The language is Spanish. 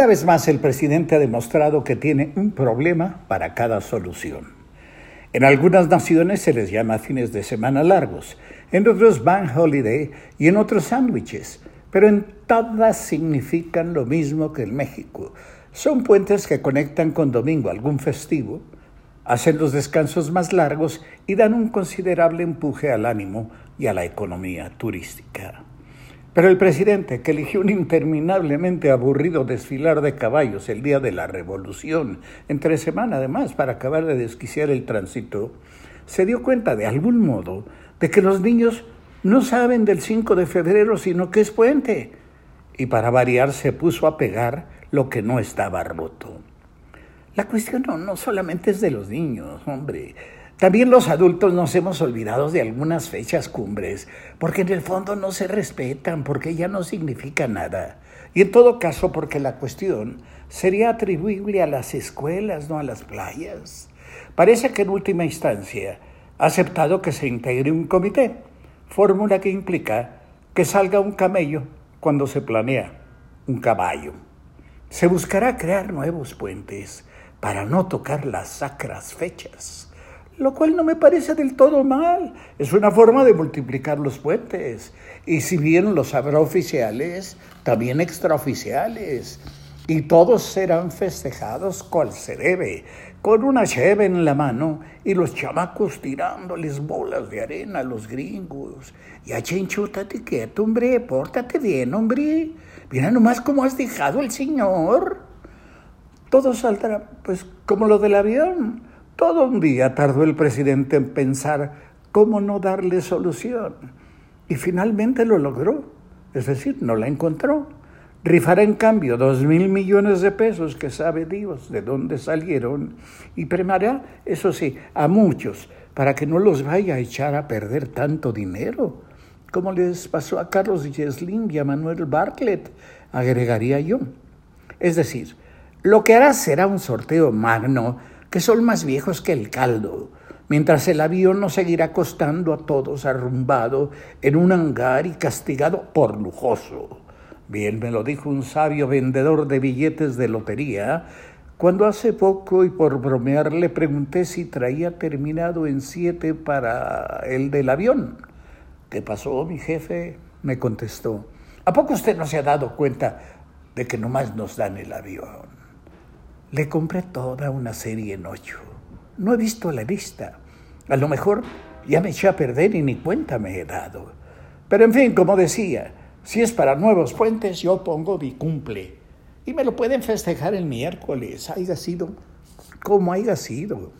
Una vez más, el presidente ha demostrado que tiene un problema para cada solución. En algunas naciones se les llama fines de semana largos, en otros van holiday y en otros sándwiches, pero en todas significan lo mismo que en México. Son puentes que conectan con domingo algún festivo, hacen los descansos más largos y dan un considerable empuje al ánimo y a la economía turística. Pero el presidente, que eligió un interminablemente aburrido desfilar de caballos el día de la revolución, entre semana además, para acabar de desquiciar el tránsito, se dio cuenta de algún modo de que los niños no saben del 5 de febrero, sino que es puente. Y para variar se puso a pegar lo que no estaba roto. La cuestión no, no solamente es de los niños, hombre. También los adultos nos hemos olvidado de algunas fechas cumbres, porque en el fondo no se respetan, porque ya no significa nada. Y en todo caso, porque la cuestión sería atribuible a las escuelas, no a las playas. Parece que en última instancia ha aceptado que se integre un comité, fórmula que implica que salga un camello cuando se planea un caballo. Se buscará crear nuevos puentes para no tocar las sacras fechas lo cual no me parece del todo mal. Es una forma de multiplicar los puentes. Y si bien los habrá oficiales, también extraoficiales. Y todos serán festejados cual se debe, con una cheve en la mano y los chamacos tirándoles bolas de arena a los gringos. Ya chenchútate quieto, hombre, pórtate bien, hombre. Mira nomás cómo has dejado el señor. Todo saldrá, pues, como lo del avión todo un día tardó el presidente en pensar cómo no darle solución y finalmente lo logró, es decir, no la encontró. Rifará en cambio dos mil millones de pesos que sabe Dios de dónde salieron y premará, eso sí, a muchos para que no los vaya a echar a perder tanto dinero, como les pasó a Carlos Yeslin y a Manuel Bartlett, agregaría yo. Es decir, lo que hará será un sorteo magno que son más viejos que el caldo, mientras el avión nos seguirá costando a todos arrumbado en un hangar y castigado por lujoso. Bien me lo dijo un sabio vendedor de billetes de lotería, cuando hace poco y por bromear le pregunté si traía terminado en siete para el del avión. ¿Qué pasó, mi jefe? me contestó. ¿A poco usted no se ha dado cuenta de que nomás nos dan el avión? Le compré toda una serie en ocho. No he visto la lista. A lo mejor ya me eché a perder y ni cuenta me he dado. Pero en fin, como decía, si es para nuevos puentes, yo pongo mi cumple. Y me lo pueden festejar el miércoles, haya sido como haya sido.